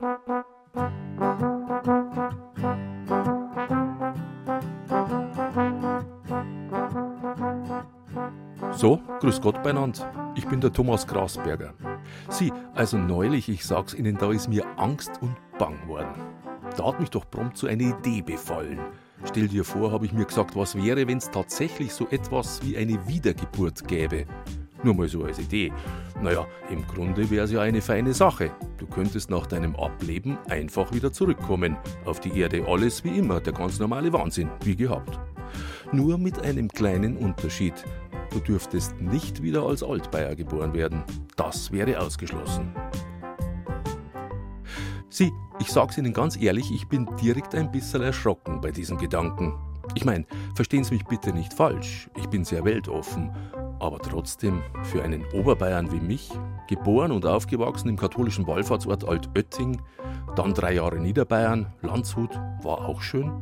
So, grüß Gott beieinander. Ich bin der Thomas Grasberger. Sie, also neulich, ich sag's Ihnen, da ist mir Angst und Bang worden. Da hat mich doch prompt so eine Idee befallen. Stell dir vor, habe ich mir gesagt, was wäre, wenn es tatsächlich so etwas wie eine Wiedergeburt gäbe. Nur mal so als Idee. Naja, im Grunde wäre es ja eine feine Sache. Du könntest nach deinem Ableben einfach wieder zurückkommen. Auf die Erde alles wie immer, der ganz normale Wahnsinn, wie gehabt. Nur mit einem kleinen Unterschied. Du dürftest nicht wieder als Altbayer geboren werden. Das wäre ausgeschlossen. Sie, ich sag's Ihnen ganz ehrlich, ich bin direkt ein bisschen erschrocken bei diesem Gedanken. Ich meine, verstehen Sie mich bitte nicht falsch, ich bin sehr weltoffen, aber trotzdem, für einen Oberbayern wie mich, geboren und aufgewachsen im katholischen Wallfahrtsort Altötting, dann drei Jahre Niederbayern, Landshut, war auch schön,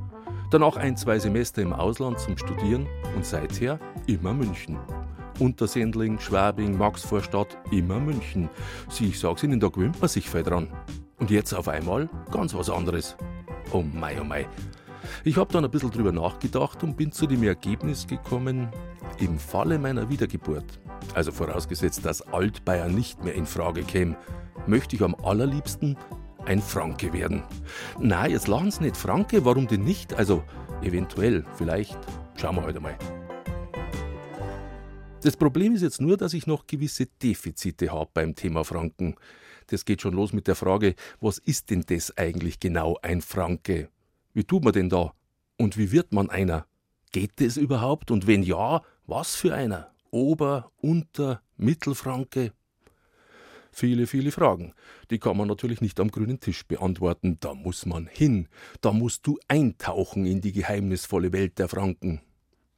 Danach ein, zwei Semester im Ausland zum Studieren und seither immer München. Untersendling, Schwabing, Maxvorstadt, immer München. Sie, ich sag's Ihnen, da gewöhnt man sich viel dran. Und jetzt auf einmal ganz was anderes. Oh mei, oh mei. Ich hab dann ein bisschen drüber nachgedacht und bin zu dem Ergebnis gekommen, im Falle meiner Wiedergeburt, also vorausgesetzt, dass Altbayern nicht mehr in Frage käme, möchte ich am allerliebsten ein Franke werden. Na, jetzt lachen Sie nicht Franke, warum denn nicht? Also eventuell, vielleicht, schauen wir heute mal. Das Problem ist jetzt nur, dass ich noch gewisse Defizite habe beim Thema Franken. Das geht schon los mit der Frage, was ist denn das eigentlich genau ein Franke? Wie tut man denn da? Und wie wird man einer? Geht das überhaupt? Und wenn ja, was für einer? Ober-, Unter-, Mittelfranke? Viele, viele Fragen. Die kann man natürlich nicht am grünen Tisch beantworten. Da muss man hin. Da musst du eintauchen in die geheimnisvolle Welt der Franken.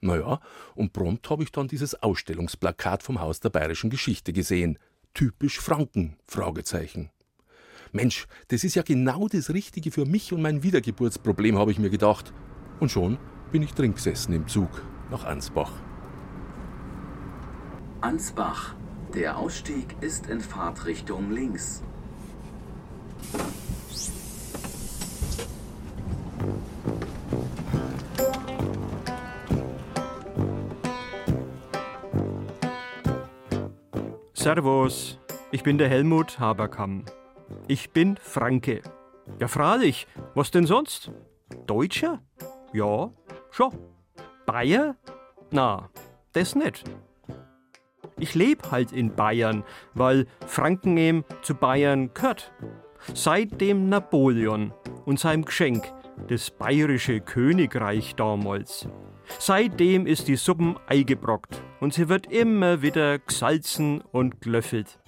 Naja, und prompt habe ich dann dieses Ausstellungsplakat vom Haus der bayerischen Geschichte gesehen. Typisch Franken? Fragezeichen. Mensch, das ist ja genau das Richtige für mich und mein Wiedergeburtsproblem, habe ich mir gedacht. Und schon bin ich drin gesessen im Zug nach Ansbach. Ansbach, der Ausstieg ist in Fahrtrichtung links. Servus, ich bin der Helmut Haberkamm. Ich bin Franke. Ja, freilich, was denn sonst? Deutscher? Ja, schon. Bayer? Na, das nicht. Ich lebe halt in Bayern, weil Franken eben zu Bayern gehört. Seit dem Napoleon und seinem Geschenk, das bayerische Königreich damals. Seitdem ist die Suppen eingebrockt und sie wird immer wieder gesalzen und glöffelt.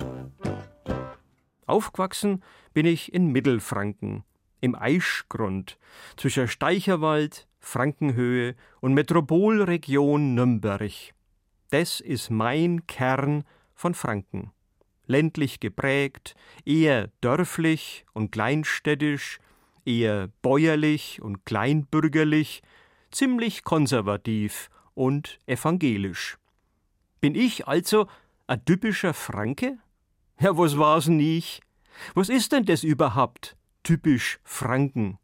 Aufgewachsen bin ich in Mittelfranken, im Eischgrund, zwischen Steicherwald, Frankenhöhe und Metropolregion Nürnberg. Das ist mein Kern von Franken. Ländlich geprägt, eher dörflich und kleinstädtisch, eher bäuerlich und kleinbürgerlich, ziemlich konservativ und evangelisch. Bin ich also ein typischer Franke? Ja, was war's nicht? Was ist denn das überhaupt? Typisch Franken.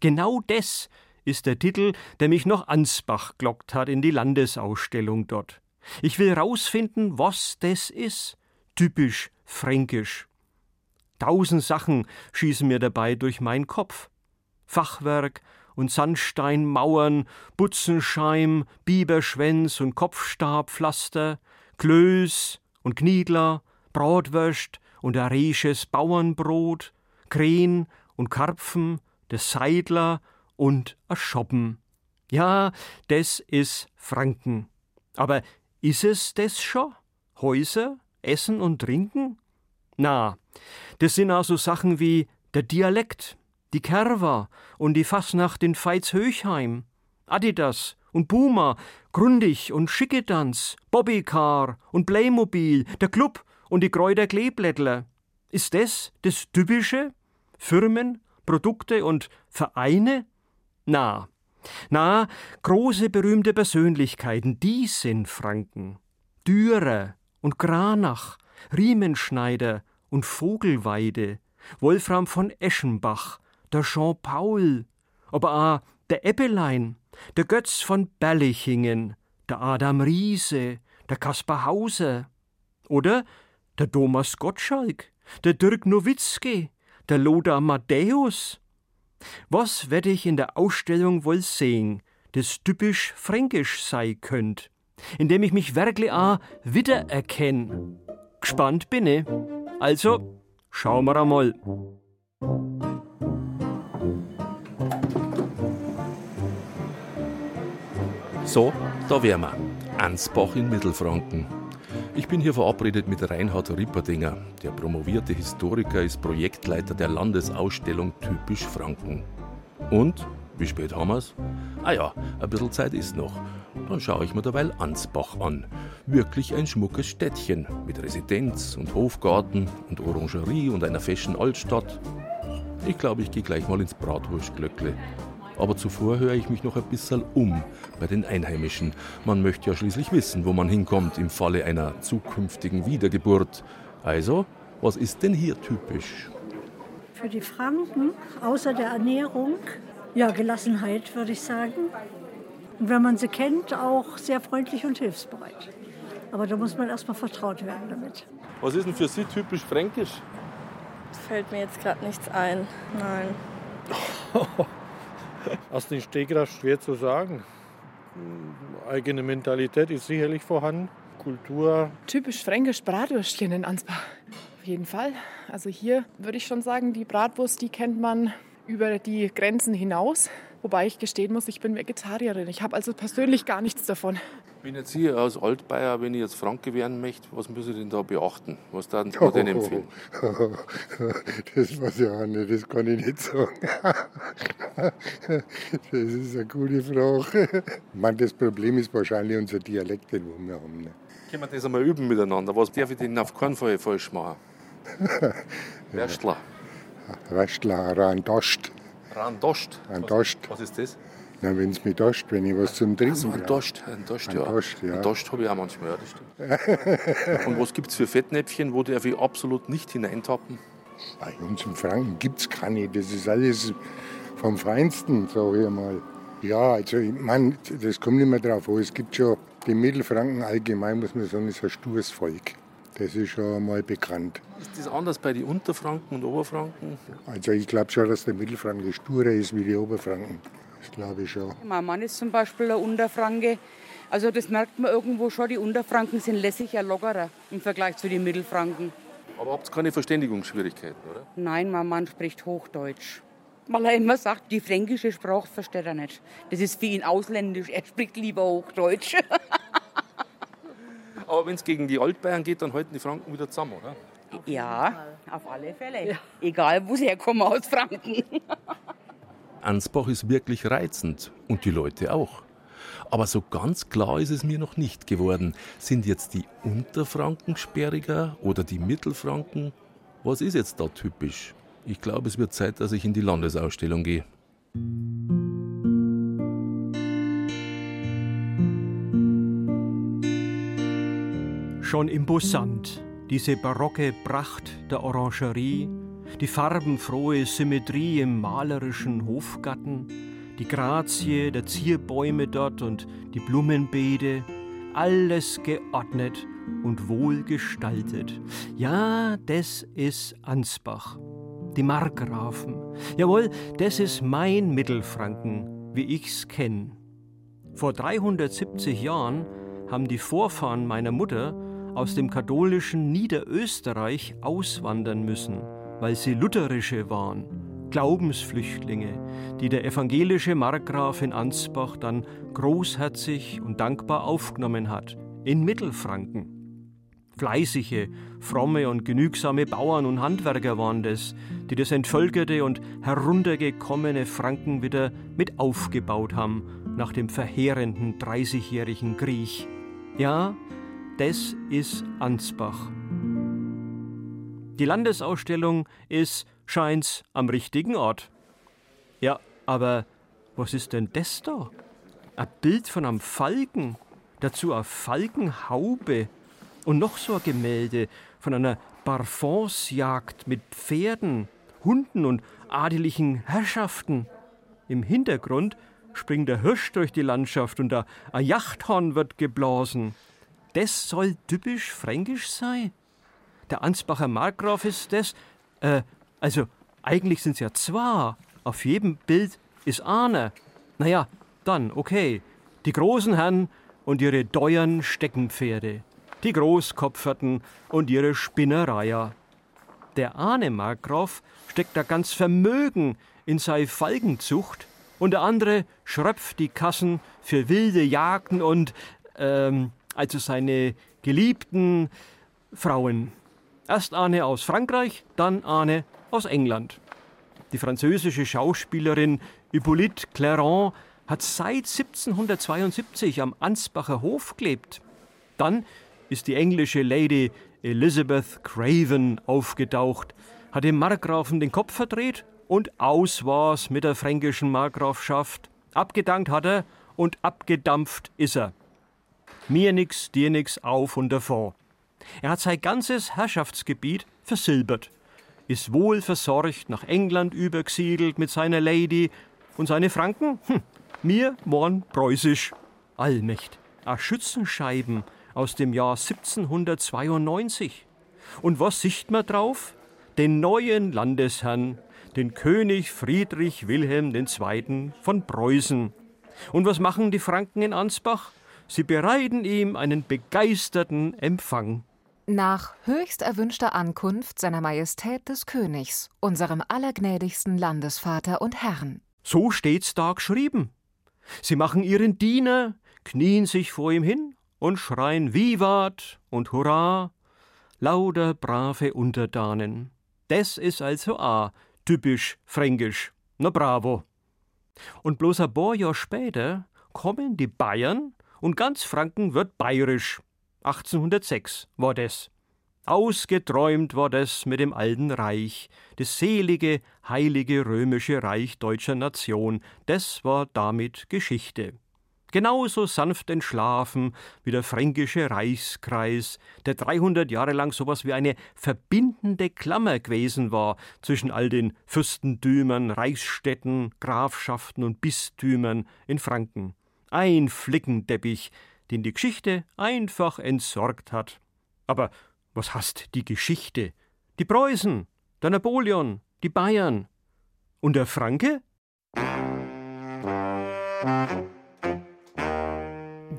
Genau das ist der Titel, der mich noch Ansbach glockt hat in die Landesausstellung dort. Ich will rausfinden, was das ist. Typisch fränkisch. Tausend Sachen schießen mir dabei durch meinen Kopf. Fachwerk und Sandsteinmauern, Butzenscheim, Biberschwänz und Kopfstabpflaster, Klöß und Kniedler, Bratwürst und aresches Bauernbrot, Krähen und Karpfen, der Seidler und a Schoppen. Ja, das is Franken. Aber ist es das schon? Häuser, Essen und Trinken? Na, das sind also Sachen wie der Dialekt, die Kerwa und die Fasnacht in Veitshöchheim, Adidas und Puma, Grundig und Schickedanz, Bobbycar und Playmobil, der Club und die Kräuter Kleeblättler. Ist das das Typische? Firmen, Produkte und Vereine? Na, na, große berühmte Persönlichkeiten, die sind Franken. Dürer und Granach, Riemenschneider und Vogelweide, Wolfram von Eschenbach, der Jean Paul, aber auch der Eppelein, der Götz von Berlichingen, der Adam Riese, der Kaspar Hauser oder der Thomas Gottschalk, der Dirk Nowitzki, der Lothar Matthäus. Was werde ich in der Ausstellung wohl sehen, das typisch fränkisch sei könnt, indem ich mich wirklich auch wiedererkenne? Gespannt bin ich. Also, schauen wir einmal. So, da wären wir. Ansbach in Mittelfranken. Ich bin hier verabredet mit Reinhard Ripperdinger. Der promovierte Historiker ist Projektleiter der Landesausstellung Typisch Franken. Und, wie spät haben wir's? Ah ja, ein bisschen Zeit ist noch. Dann schaue ich mir derweil Ansbach an. Wirklich ein schmuckes Städtchen mit Residenz und Hofgarten und Orangerie und einer feschen Altstadt. Ich glaube, ich gehe gleich mal ins Bratwurstglöckle. Aber zuvor höre ich mich noch ein bisschen um bei den Einheimischen. Man möchte ja schließlich wissen, wo man hinkommt im Falle einer zukünftigen Wiedergeburt. Also, was ist denn hier typisch? Für die Franken, außer der Ernährung, ja, Gelassenheit, würde ich sagen. Und wenn man sie kennt, auch sehr freundlich und hilfsbereit. Aber da muss man erstmal vertraut werden damit. Was ist denn für Sie typisch fränkisch? Fällt mir jetzt gerade nichts ein. Nein. Aus dem Stegreif schwer zu sagen. Eigene Mentalität ist sicherlich vorhanden. Kultur. Typisch fränkisch Bratwürstchen in Ansbach. Auf jeden Fall. Also hier würde ich schon sagen, die Bratwurst, die kennt man über die Grenzen hinaus. Wobei ich gestehen muss, ich bin Vegetarierin. Ich habe also persönlich gar nichts davon. Bin jetzt hier aus Altbayer, wenn ich jetzt Franke werden möchte, was muss ich denn da beachten? Was darf ich denn empfehlen? Das weiß ich auch nicht, das kann ich nicht sagen. Das ist eine gute Frage. Meine, das Problem ist wahrscheinlich unser Dialekt, den wir haben. Ne? Können wir das einmal üben miteinander? Was darf ich denn auf keinen Fall falsch machen? Werstler. Rastler, Randost. Randost. Randost. Was ist das? Na, wenn es mir dost, wenn ich was zum Trinken Also ein. Dost, ein Dost, Ein ja. Dost, ja. Ein Dost habe ich auch manchmal, ja, das. Und was gibt es für Fettnäpfchen, wo darf ich absolut nicht hineintappen? Bei uns in Franken gibt es keine. Das ist alles vom Feinsten, sage ich mal. Ja, also ich meine, das kommt nicht mehr drauf an. Es gibt schon, die Mittelfranken allgemein, muss man sagen, ist ein stures Volk. Das ist schon mal bekannt. Ist das anders bei den Unterfranken und Oberfranken? Also ich glaube schon, dass der Mittelfranke sturer ist wie die Oberfranken. Glaube ich schon. Mein Mann ist zum Beispiel ein Unterfranke. Also das merkt man irgendwo schon, die Unterfranken sind lässiger, lockerer im Vergleich zu den Mittelfranken. Aber habt ihr keine Verständigungsschwierigkeiten, oder? Nein, mein Mann spricht Hochdeutsch. Weil er immer sagt, die fränkische Sprache versteht er nicht. Das ist für ihn ausländisch, er spricht lieber Hochdeutsch. Aber wenn es gegen die Altbayern geht, dann halten die Franken wieder zusammen, oder? ja, auf alle Fälle. Egal, wo sie herkommen aus Franken. Ansbach ist wirklich reizend und die Leute auch. Aber so ganz klar ist es mir noch nicht geworden. Sind jetzt die Unterfranken sperriger oder die Mittelfranken? Was ist jetzt da typisch? Ich glaube, es wird Zeit, dass ich in die Landesausstellung gehe. Schon imposant, diese barocke Pracht der Orangerie, die farbenfrohe Symmetrie im malerischen Hofgarten, die Grazie der Zierbäume dort und die Blumenbeete, alles geordnet und wohlgestaltet. Ja, das ist Ansbach, die Markgrafen. Jawohl, das ist mein Mittelfranken, wie ich's kenn. Vor 370 Jahren haben die Vorfahren meiner Mutter aus dem katholischen Niederösterreich auswandern müssen, weil sie lutherische waren, Glaubensflüchtlinge, die der evangelische Markgraf in Ansbach dann großherzig und dankbar aufgenommen hat, in Mittelfranken. Fleißige, fromme und genügsame Bauern und Handwerker waren das, die das entvölkerte und heruntergekommene Franken wieder mit aufgebaut haben nach dem verheerenden Dreißigjährigen Krieg. Ja, das ist Ansbach. Die Landesausstellung ist, scheint's, am richtigen Ort. Ja, aber was ist denn das da? Ein Bild von einem Falken, dazu eine Falkenhaube und noch so ein Gemälde von einer Parfumsjagd mit Pferden, Hunden und adeligen Herrschaften. Im Hintergrund springt der Hirsch durch die Landschaft und ein Jachthorn wird geblasen. Das soll typisch fränkisch sein. Der Ansbacher Markgraf ist das. Äh, also, eigentlich sind es ja zwei. Auf jedem Bild ist einer. Naja, dann, okay. Die großen Herren und ihre teuren Steckenpferde. Die Großkopferten und ihre Spinnereier. Der Ahne Markgraf steckt da ganz Vermögen in sei Falgenzucht und der andere schröpft die Kassen für wilde Jagden und, ähm, also seine geliebten Frauen. Erst Arne aus Frankreich, dann Arne aus England. Die französische Schauspielerin Hippolyte Clairon hat seit 1772 am Ansbacher Hof gelebt. Dann ist die englische Lady Elizabeth Craven aufgetaucht, hat dem Markgrafen den Kopf verdreht und aus war's mit der fränkischen Markgrafschaft. Abgedankt hat er und abgedampft ist er. Mir nix, dir nix, auf und davor. Er hat sein ganzes Herrschaftsgebiet versilbert, ist wohl versorgt nach England übergesiedelt mit seiner Lady und seine Franken, hm, mir waren preußisch. Allmächt, a Schützenscheiben aus dem Jahr 1792. Und was sicht man drauf? Den neuen Landesherrn, den König Friedrich Wilhelm II. von Preußen. Und was machen die Franken in Ansbach? Sie bereiten ihm einen begeisterten Empfang. Nach höchst erwünschter Ankunft seiner Majestät des Königs, unserem allergnädigsten Landesvater und Herrn. So steht's da geschrieben. Sie machen ihren Diener, knien sich vor ihm hin und schreien Vivat und Hurra, lauter brave Untertanen. Das ist also a typisch fränkisch. Na bravo. Und bloß ein paar Jahre später kommen die Bayern und ganz Franken wird bayerisch. 1806 war das. Ausgeträumt war das mit dem alten Reich, das selige, heilige römische Reich deutscher Nation, das war damit Geschichte genauso sanft entschlafen wie der fränkische Reichskreis, der 300 Jahre lang sowas wie eine verbindende Klammer gewesen war zwischen all den Fürstentümern, Reichsstädten, Grafschaften und Bistümern in Franken. Ein Flickenteppich, den die Geschichte einfach entsorgt hat. Aber was hasst die Geschichte? Die Preußen, der Napoleon, die Bayern. Und der Franke?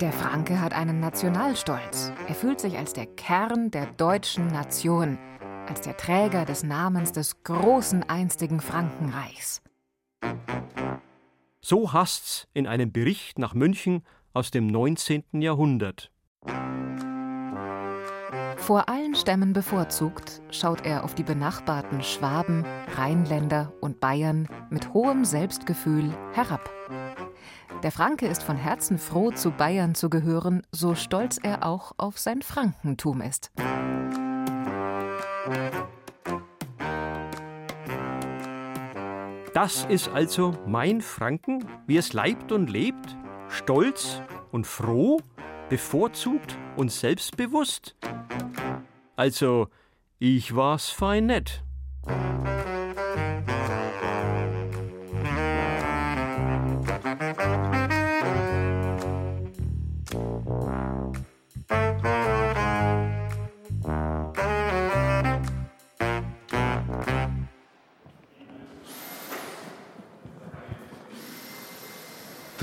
Der Franke hat einen Nationalstolz. Er fühlt sich als der Kern der deutschen Nation, als der Träger des Namens des großen einstigen Frankenreichs. So hasst's in einem Bericht nach München aus dem 19. Jahrhundert. Vor allen Stämmen bevorzugt schaut er auf die benachbarten Schwaben, Rheinländer und Bayern mit hohem Selbstgefühl herab. Der Franke ist von Herzen froh, zu Bayern zu gehören, so stolz er auch auf sein Frankentum ist. Das ist also mein Franken, wie es leibt und lebt, stolz und froh, bevorzugt und selbstbewusst. Also, ich war's fein nett.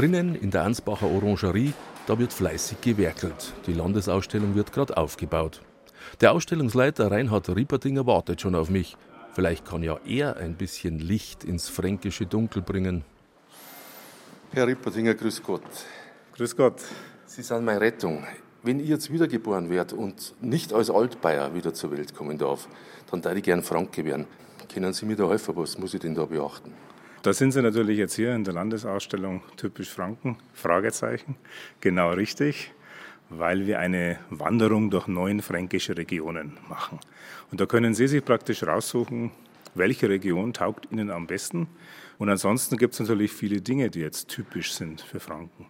Drinnen in der Ansbacher Orangerie, da wird fleißig gewerkelt. Die Landesausstellung wird gerade aufgebaut. Der Ausstellungsleiter Reinhard Rieperdinger wartet schon auf mich. Vielleicht kann ja er ein bisschen Licht ins fränkische Dunkel bringen. Herr Rieperdinger, grüß Gott. Grüß Gott. Sie sind meine Rettung. Wenn ich jetzt wiedergeboren werde und nicht als Altbayer wieder zur Welt kommen darf, dann darf ich gern Franke werden. Können Sie mir da helfen? Was muss ich denn da beachten? Da sind Sie natürlich jetzt hier in der Landesausstellung typisch Franken, Fragezeichen. Genau richtig, weil wir eine Wanderung durch neun fränkische Regionen machen. Und da können Sie sich praktisch raussuchen, welche Region taugt Ihnen am besten. Und ansonsten gibt es natürlich viele Dinge, die jetzt typisch sind für Franken.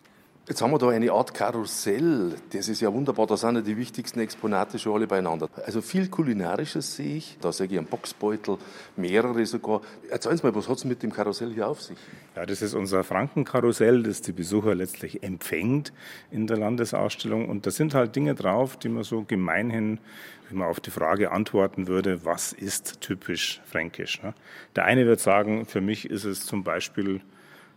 Jetzt haben wir da eine Art Karussell. Das ist ja wunderbar. Da sind ja die wichtigsten Exponate schon alle beieinander. Also viel Kulinarisches sehe ich. Da sehe ich einen Boxbeutel, mehrere sogar. Erzählen Sie mal, was hat es mit dem Karussell hier auf sich? Ja, das ist unser Frankenkarussell, das die Besucher letztlich empfängt in der Landesausstellung. Und da sind halt Dinge drauf, die man so gemeinhin wenn man auf die Frage antworten würde, was ist typisch fränkisch. Ne? Der eine wird sagen, für mich ist es zum Beispiel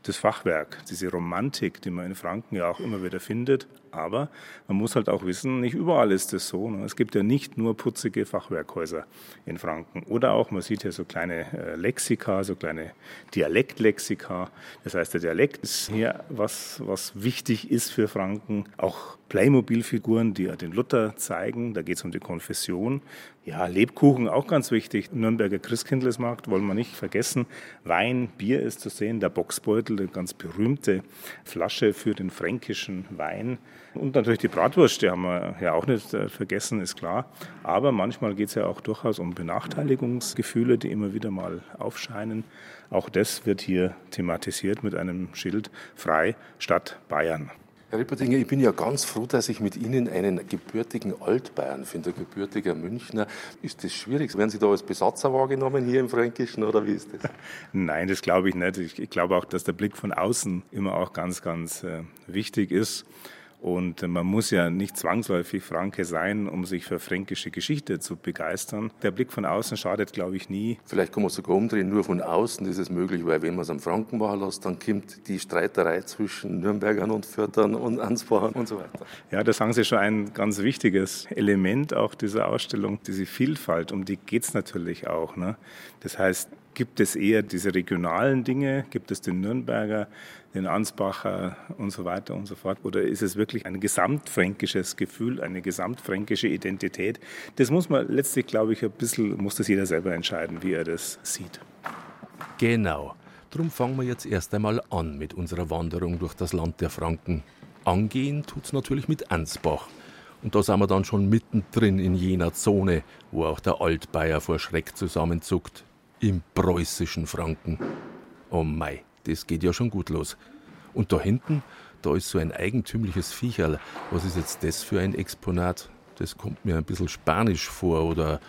das Fachwerk, diese Romantik, die man in Franken ja auch immer wieder findet. Aber man muss halt auch wissen, nicht überall ist es so. Ne? Es gibt ja nicht nur putzige Fachwerkhäuser in Franken. Oder auch, man sieht hier so kleine äh, Lexika, so kleine Dialektlexika. Das heißt, der Dialekt ist hier was, was wichtig ist für Franken. Auch Playmobil-Figuren, die ja den Luther zeigen. Da geht es um die Konfession. Ja, Lebkuchen auch ganz wichtig. Nürnberger Christkindlesmarkt wollen wir nicht vergessen. Wein, Bier ist zu sehen. Der Boxbeutel, eine ganz berühmte Flasche für den fränkischen Wein. Und natürlich die Bratwurst, die haben wir ja auch nicht äh, vergessen, ist klar. Aber manchmal geht es ja auch durchaus um Benachteiligungsgefühle, die immer wieder mal aufscheinen. Auch das wird hier thematisiert mit einem Schild Frei Stadt Bayern. Herr Rippertinger, ich bin ja ganz froh, dass ich mit Ihnen einen gebürtigen Altbayern finde, ein gebürtiger Münchner. Ist das schwierig? Werden Sie da als Besatzer wahrgenommen hier im Fränkischen oder wie ist das? Nein, das glaube ich nicht. Ich, glaube auch, dass der Blick von außen immer auch ganz, ganz äh, wichtig ist. Und man muss ja nicht zwangsläufig Franke sein, um sich für fränkische Geschichte zu begeistern. Der Blick von außen schadet, glaube ich, nie. Vielleicht kann man sogar umdrehen, nur von außen ist es möglich, weil wenn man es am Franken machen lässt, dann kommt die Streiterei zwischen Nürnbergern und Fürtern und Ansbachern und so weiter. Ja, da sagen Sie schon ein ganz wichtiges Element auch dieser Ausstellung, diese Vielfalt, um die geht es natürlich auch. Ne? Das heißt, Gibt es eher diese regionalen Dinge? Gibt es den Nürnberger, den Ansbacher und so weiter und so fort? Oder ist es wirklich ein gesamtfränkisches Gefühl, eine gesamtfränkische Identität? Das muss man letztlich, glaube ich, ein bisschen, muss das jeder selber entscheiden, wie er das sieht. Genau. Darum fangen wir jetzt erst einmal an mit unserer Wanderung durch das Land der Franken. Angehen tut es natürlich mit Ansbach. Und da sind wir dann schon mittendrin in jener Zone, wo auch der Altbayer vor Schreck zusammenzuckt im preußischen Franken. Oh mei, das geht ja schon gut los. Und da hinten, da ist so ein eigentümliches Viecherl. Was ist jetzt das für ein Exponat? Das kommt mir ein bisschen spanisch vor oder,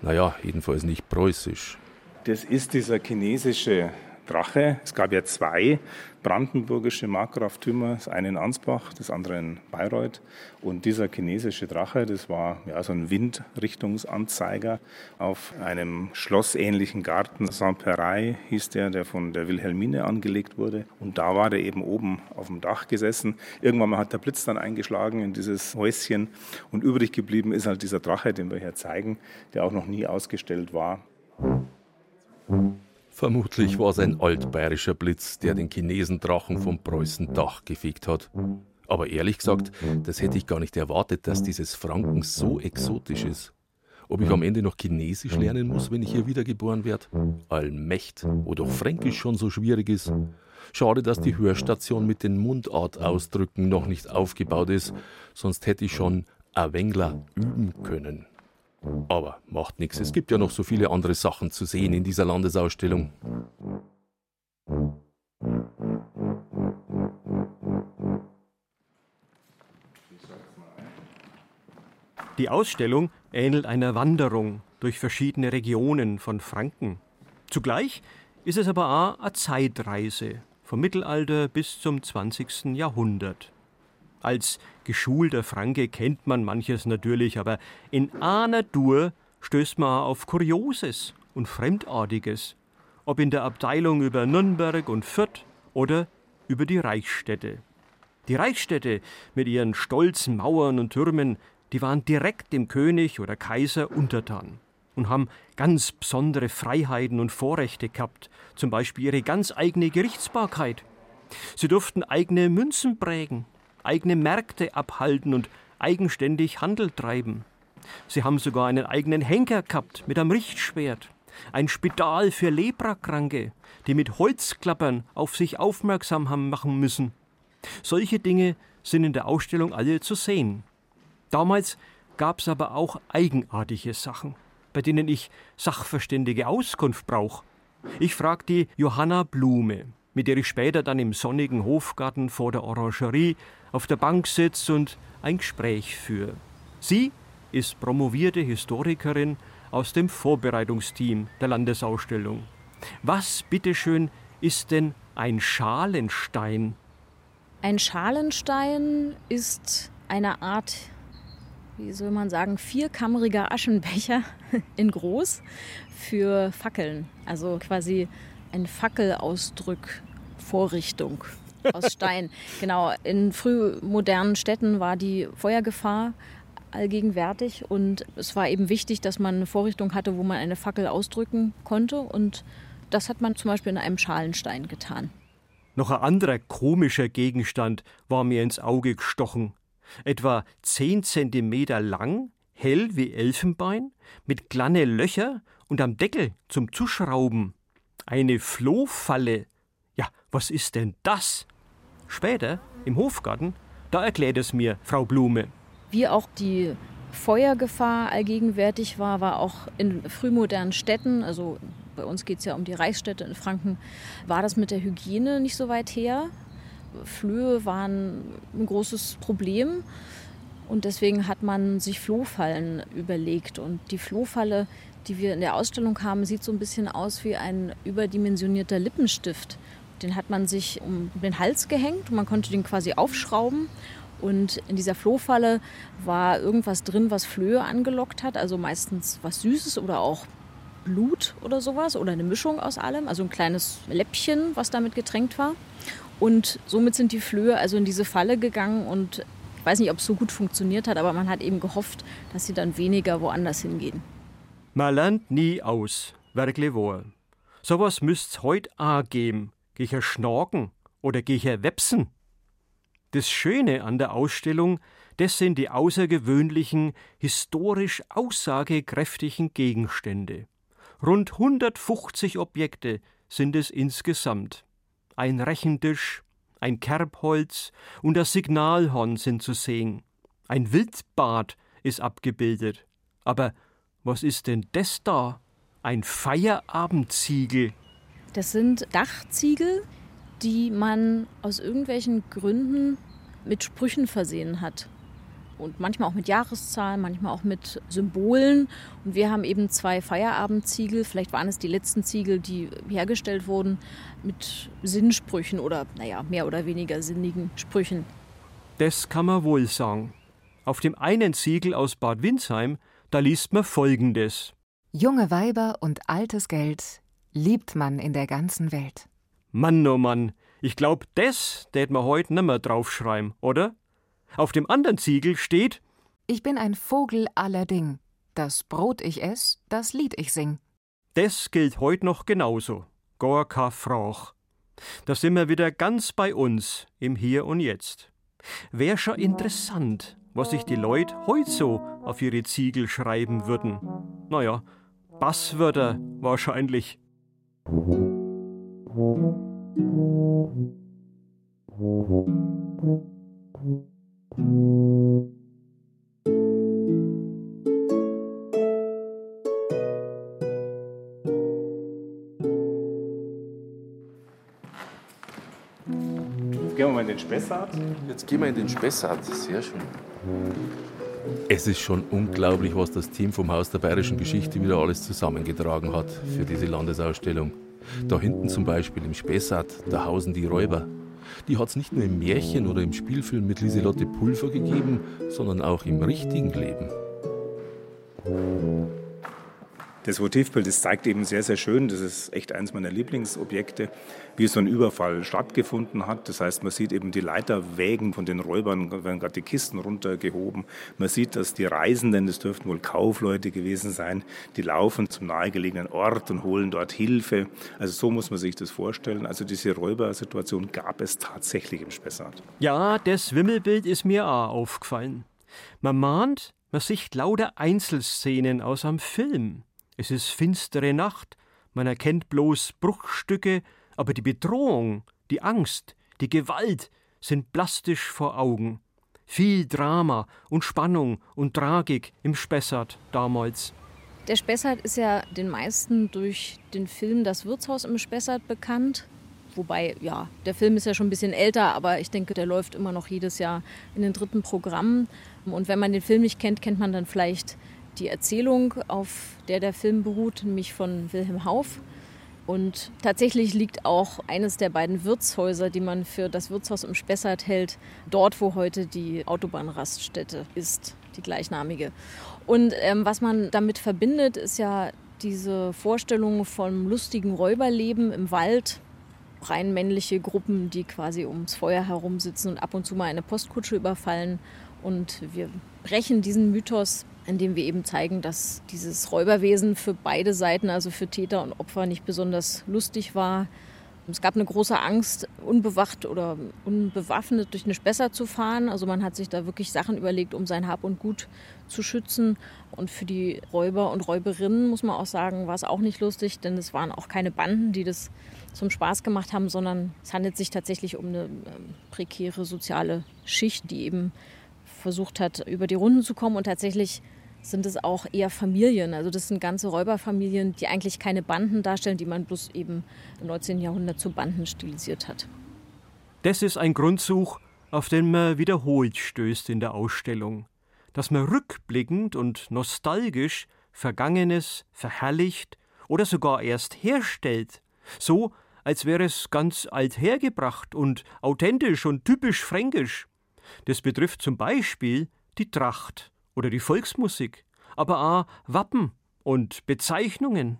naja, jedenfalls nicht preußisch. Das ist dieser chinesische Drache. Es gab ja zwei brandenburgische Markgraftümer, das eine in Ansbach, das andere in Bayreuth. Und dieser chinesische Drache, das war ja so ein Windrichtungsanzeiger auf einem schlossähnlichen Garten. Saint-Peray hieß der, der von der Wilhelmine angelegt wurde. Und da war der eben oben auf dem Dach gesessen. Irgendwann hat der Blitz dann eingeschlagen in dieses Häuschen. Und übrig geblieben ist halt dieser Drache, den wir hier zeigen, der auch noch nie ausgestellt war. Vermutlich war es ein altbayerischer Blitz, der den Chinesendrachen vom Preußen Dach gefegt hat. Aber ehrlich gesagt, das hätte ich gar nicht erwartet, dass dieses Franken so exotisch ist. Ob ich am Ende noch Chinesisch lernen muss, wenn ich hier wiedergeboren werde? Allmächt, wo doch Fränkisch schon so schwierig ist. Schade, dass die Hörstation mit den Mundartausdrücken noch nicht aufgebaut ist, sonst hätte ich schon Awengler üben können. Aber macht nichts, es gibt ja noch so viele andere Sachen zu sehen in dieser Landesausstellung. Die Ausstellung ähnelt einer Wanderung durch verschiedene Regionen von Franken. Zugleich ist es aber auch eine Zeitreise vom Mittelalter bis zum 20. Jahrhundert. Als geschulter Franke kennt man manches natürlich, aber in einer Tour stößt man auf Kurioses und Fremdartiges, ob in der Abteilung über Nürnberg und Fürth oder über die Reichsstädte. Die Reichsstädte mit ihren stolzen Mauern und Türmen, die waren direkt dem König oder Kaiser untertan und haben ganz besondere Freiheiten und Vorrechte gehabt, zum Beispiel ihre ganz eigene Gerichtsbarkeit. Sie durften eigene Münzen prägen, eigene Märkte abhalten und eigenständig Handel treiben. Sie haben sogar einen eigenen Henker gehabt mit einem Richtschwert, ein Spital für Leprakranke, die mit Holzklappern auf sich aufmerksam haben machen müssen. Solche Dinge sind in der Ausstellung alle zu sehen. Damals gab es aber auch eigenartige Sachen, bei denen ich sachverständige Auskunft brauche. Ich frage die Johanna Blume. Mit der ich später dann im sonnigen Hofgarten vor der Orangerie auf der Bank sitze und ein Gespräch führe. Sie ist promovierte Historikerin aus dem Vorbereitungsteam der Landesausstellung. Was, bitteschön, ist denn ein Schalenstein? Ein Schalenstein ist eine Art, wie soll man sagen, vierkammeriger Aschenbecher in groß für Fackeln. Also quasi ein Fackelausdrückvorrichtung aus Stein. genau, in frühmodernen Städten war die Feuergefahr allgegenwärtig und es war eben wichtig, dass man eine Vorrichtung hatte, wo man eine Fackel ausdrücken konnte und das hat man zum Beispiel in einem Schalenstein getan. Noch ein anderer komischer Gegenstand war mir ins Auge gestochen. Etwa zehn Zentimeter lang, hell wie Elfenbein, mit kleine Löcher und am Deckel zum Zuschrauben. Eine Flohfalle. Ja, was ist denn das? Später, im Hofgarten, da erklärt es mir Frau Blume. Wie auch die Feuergefahr allgegenwärtig war, war auch in frühmodernen Städten, also bei uns geht es ja um die Reichsstädte in Franken, war das mit der Hygiene nicht so weit her. Flöhe waren ein großes Problem und deswegen hat man sich Flohfallen überlegt. Und die Flohfalle, die wir in der Ausstellung haben, sieht so ein bisschen aus wie ein überdimensionierter Lippenstift. Den hat man sich um den Hals gehängt und man konnte den quasi aufschrauben und in dieser Flohfalle war irgendwas drin, was Flöhe angelockt hat, also meistens was Süßes oder auch Blut oder sowas oder eine Mischung aus allem, also ein kleines Läppchen, was damit getränkt war. Und somit sind die Flöhe also in diese Falle gegangen und ich weiß nicht, ob es so gut funktioniert hat, aber man hat eben gehofft, dass sie dann weniger woanders hingehen. Man lernt nie aus, wirklich wahr. Sowas müsst's heut auch geben. Geh ich schnorken oder geh ich wepsen? Das Schöne an der Ausstellung, das sind die außergewöhnlichen, historisch aussagekräftigen Gegenstände. Rund 150 Objekte sind es insgesamt. Ein Rechentisch, ein Kerbholz und das Signalhorn sind zu sehen. Ein Wildbad ist abgebildet. Aber was ist denn das da? Ein Feierabendziegel. Das sind Dachziegel, die man aus irgendwelchen Gründen mit Sprüchen versehen hat. Und manchmal auch mit Jahreszahlen, manchmal auch mit Symbolen. Und wir haben eben zwei Feierabendziegel, vielleicht waren es die letzten Ziegel, die hergestellt wurden, mit Sinnsprüchen oder, naja, mehr oder weniger sinnigen Sprüchen. Das kann man wohl sagen. Auf dem einen Ziegel aus Bad Windsheim, da liest man folgendes: Junge Weiber und altes Geld liebt man in der ganzen Welt. Mann, oh Mann, ich glaub, das tät man heut nimmer draufschreiben, oder? Auf dem anderen Ziegel steht: Ich bin ein Vogel aller Ding. Das Brot ich ess, das Lied ich sing. Das gilt heut noch genauso. Gorka Frauch. Da sind wir wieder ganz bei uns im Hier und Jetzt. Wär schon interessant, was sich die Leute heut so auf ihre Ziegel schreiben würden. Naja, Basswörter wahrscheinlich. Jetzt gehen wir mal in den Spessart. Jetzt gehen wir in den Spessart. Sehr schön. Es ist schon unglaublich, was das Team vom Haus der Bayerischen Geschichte wieder alles zusammengetragen hat für diese Landesausstellung. Da hinten zum Beispiel im Spessart, da hausen die Räuber. Die hat es nicht nur im Märchen oder im Spielfilm mit Lieselotte Pulver gegeben, sondern auch im richtigen Leben. Das Motivbild, das zeigt eben sehr, sehr schön, das ist echt eines meiner Lieblingsobjekte, wie so ein Überfall stattgefunden hat. Das heißt, man sieht eben die Leiterwägen von den Räubern, werden gerade die Kisten runtergehoben. Man sieht, dass die Reisenden, das dürften wohl Kaufleute gewesen sein, die laufen zum nahegelegenen Ort und holen dort Hilfe. Also so muss man sich das vorstellen. Also diese Räubersituation gab es tatsächlich im Spessart. Ja, das Wimmelbild ist mir auch aufgefallen. Man mahnt, man sieht lauter Einzelszenen aus einem Film. Es ist finstere Nacht, man erkennt bloß Bruchstücke, aber die Bedrohung, die Angst, die Gewalt sind plastisch vor Augen. Viel Drama und Spannung und Tragik im Spessart damals. Der Spessart ist ja den meisten durch den Film Das Wirtshaus im Spessart bekannt. Wobei, ja, der Film ist ja schon ein bisschen älter, aber ich denke, der läuft immer noch jedes Jahr in den dritten Programmen. Und wenn man den Film nicht kennt, kennt man dann vielleicht die Erzählung, auf der der Film beruht, nämlich von Wilhelm Hauff. Und tatsächlich liegt auch eines der beiden Wirtshäuser, die man für das Wirtshaus im Spessart hält, dort, wo heute die Autobahnraststätte ist, die gleichnamige. Und ähm, was man damit verbindet, ist ja diese Vorstellung vom lustigen Räuberleben im Wald. Rein männliche Gruppen, die quasi ums Feuer herum sitzen und ab und zu mal eine Postkutsche überfallen. Und wir brechen diesen Mythos indem wir eben zeigen, dass dieses Räuberwesen für beide Seiten, also für Täter und Opfer, nicht besonders lustig war. Es gab eine große Angst, unbewacht oder unbewaffnet durch eine Spessart zu fahren. Also man hat sich da wirklich Sachen überlegt, um sein Hab und Gut zu schützen. Und für die Räuber und Räuberinnen muss man auch sagen, war es auch nicht lustig, denn es waren auch keine Banden, die das zum Spaß gemacht haben, sondern es handelt sich tatsächlich um eine ähm, prekäre soziale Schicht, die eben versucht hat, über die Runden zu kommen. Und tatsächlich sind es auch eher Familien. Also das sind ganze Räuberfamilien, die eigentlich keine Banden darstellen, die man bloß eben im 19. Jahrhundert zu Banden stilisiert hat. Das ist ein Grundzug, auf den man wiederholt stößt in der Ausstellung. Dass man rückblickend und nostalgisch Vergangenes verherrlicht oder sogar erst herstellt. So, als wäre es ganz althergebracht und authentisch und typisch fränkisch. Das betrifft zum Beispiel die Tracht oder die Volksmusik, aber auch Wappen und Bezeichnungen.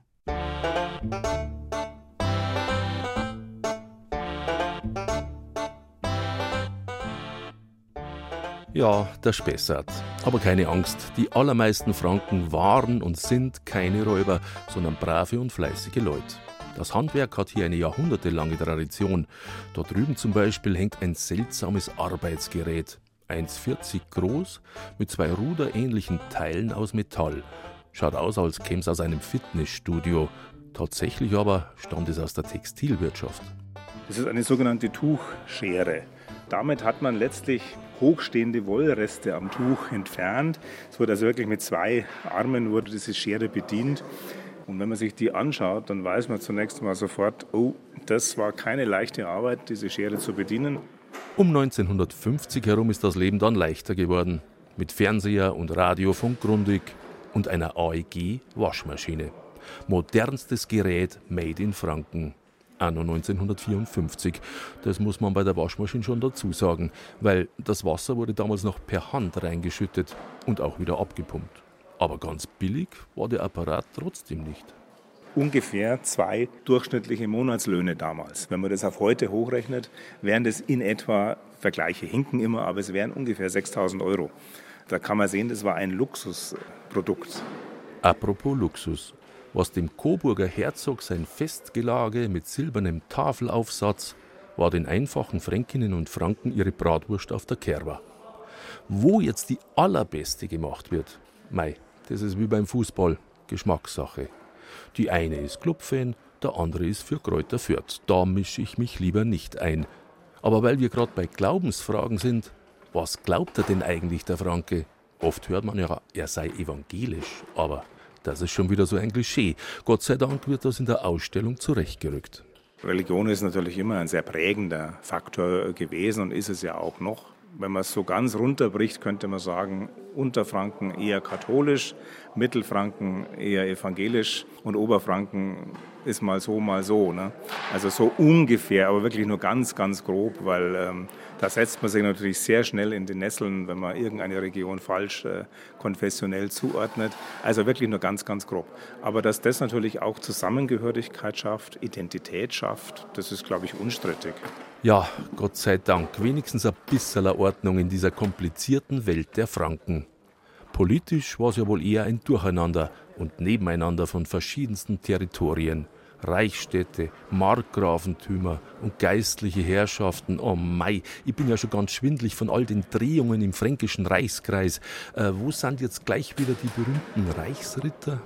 Ja, der Spessart. Aber keine Angst, die allermeisten Franken waren und sind keine Räuber, sondern brave und fleißige Leute. Das Handwerk hat hier eine jahrhundertelange Tradition. Dort drüben zum Beispiel hängt ein seltsames Arbeitsgerät. 1,40 groß, mit zwei ruderähnlichen Teilen aus Metall. Schaut aus, als käme es aus einem Fitnessstudio. Tatsächlich aber stammt es aus der Textilwirtschaft. Das ist eine sogenannte Tuchschere. Damit hat man letztlich hochstehende Wollreste am Tuch entfernt. Es wurde also wirklich mit zwei Armen wurde diese Schere bedient. Und wenn man sich die anschaut, dann weiß man zunächst mal sofort, oh, das war keine leichte Arbeit, diese Schere zu bedienen. Um 1950 herum ist das Leben dann leichter geworden. Mit Fernseher und Radiofunk Grundig und einer AEG Waschmaschine. Modernstes Gerät made in Franken. Anno 1954. Das muss man bei der Waschmaschine schon dazu sagen, weil das Wasser wurde damals noch per Hand reingeschüttet und auch wieder abgepumpt. Aber ganz billig war der Apparat trotzdem nicht. Ungefähr zwei durchschnittliche Monatslöhne damals. Wenn man das auf heute hochrechnet, wären das in etwa, Vergleiche hinken immer, aber es wären ungefähr 6000 Euro. Da kann man sehen, das war ein Luxusprodukt. Apropos Luxus. Was dem Coburger Herzog sein Festgelage mit silbernem Tafelaufsatz war den einfachen Fränkinnen und Franken ihre Bratwurst auf der Kerwa. Wo jetzt die allerbeste gemacht wird, mei, das ist wie beim Fußball, Geschmackssache. Die eine ist Clubfan, der andere ist für Kräuter Fürth. Da mische ich mich lieber nicht ein. Aber weil wir gerade bei Glaubensfragen sind, was glaubt er denn eigentlich, der Franke? Oft hört man ja, er sei evangelisch, aber das ist schon wieder so ein Klischee. Gott sei Dank wird das in der Ausstellung zurechtgerückt. Religion ist natürlich immer ein sehr prägender Faktor gewesen und ist es ja auch noch. Wenn man es so ganz runterbricht, könnte man sagen, Unterfranken eher katholisch, Mittelfranken eher evangelisch und Oberfranken ist mal so, mal so. Ne? Also so ungefähr, aber wirklich nur ganz, ganz grob, weil ähm, da setzt man sich natürlich sehr schnell in die Nesseln, wenn man irgendeine Region falsch äh, konfessionell zuordnet. Also wirklich nur ganz, ganz grob. Aber dass das natürlich auch Zusammengehörigkeit schafft, Identität schafft, das ist, glaube ich, unstrittig. Ja, Gott sei Dank, wenigstens ein bisschen Ordnung in dieser komplizierten Welt der Franken. Politisch war es ja wohl eher ein Durcheinander und Nebeneinander von verschiedensten Territorien. Reichsstädte, Markgrafentümer und geistliche Herrschaften. Oh Mai, ich bin ja schon ganz schwindlig von all den Drehungen im fränkischen Reichskreis. Äh, wo sind jetzt gleich wieder die berühmten Reichsritter?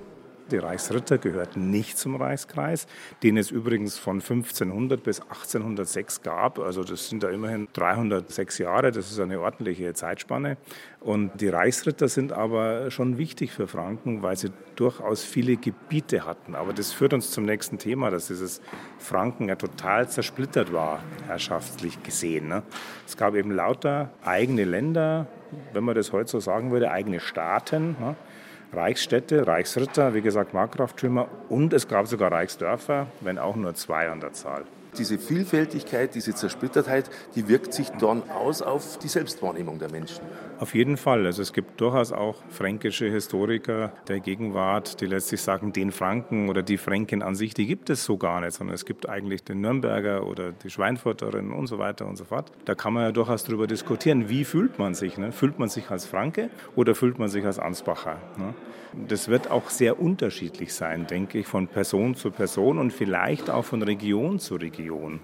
Die Reichsritter gehörten nicht zum Reichskreis, den es übrigens von 1500 bis 1806 gab. Also das sind da immerhin 306 Jahre, das ist eine ordentliche Zeitspanne. Und die Reichsritter sind aber schon wichtig für Franken, weil sie durchaus viele Gebiete hatten. Aber das führt uns zum nächsten Thema, dass dieses Franken ja total zersplittert war, herrschaftlich gesehen. Ne? Es gab eben lauter eigene Länder, wenn man das heute so sagen würde, eigene Staaten. Ne? Reichsstädte, Reichsritter, wie gesagt Markgraftümer und es gab sogar Reichsdörfer, wenn auch nur zwei an der Zahl. Diese Vielfältigkeit, diese Zersplittertheit, die wirkt sich dann aus auf die Selbstwahrnehmung der Menschen. Auf jeden Fall. Also es gibt durchaus auch fränkische Historiker der Gegenwart, die letztlich sagen, den Franken oder die Fränkin an sich, die gibt es so gar nicht, sondern es gibt eigentlich den Nürnberger oder die Schweinfurterin und so weiter und so fort. Da kann man ja durchaus darüber diskutieren, wie fühlt man sich. Ne? Fühlt man sich als Franke oder fühlt man sich als Ansbacher? Ne? Das wird auch sehr unterschiedlich sein, denke ich, von Person zu Person und vielleicht auch von Region zu Region.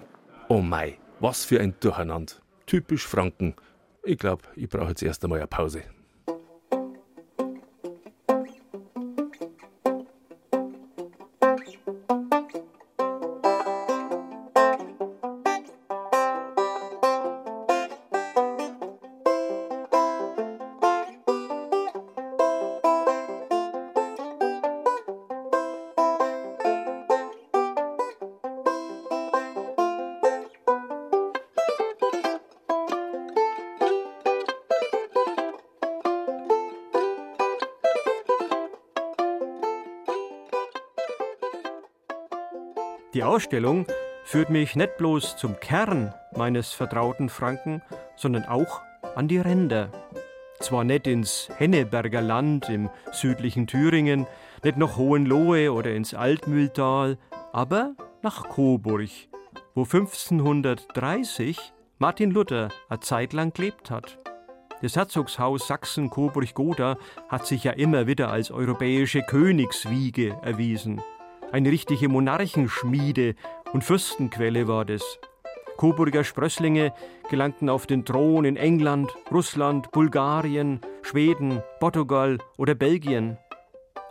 Oh mei, was für ein Durcheinander. Typisch Franken. Ich glaube, ich brauche jetzt erst einmal eine Pause. Ausstellung führt mich nicht bloß zum Kern meines vertrauten Franken, sondern auch an die Ränder. Zwar nicht ins Henneberger Land im südlichen Thüringen, nicht nach Hohenlohe oder ins Altmühltal, aber nach Coburg, wo 1530 Martin Luther eine Zeit lang gelebt hat. Das Herzogshaus Sachsen-Coburg-Gotha hat sich ja immer wieder als europäische Königswiege erwiesen. Eine richtige Monarchenschmiede und Fürstenquelle war das. Coburger Sprösslinge gelangten auf den Thron in England, Russland, Bulgarien, Schweden, Portugal oder Belgien.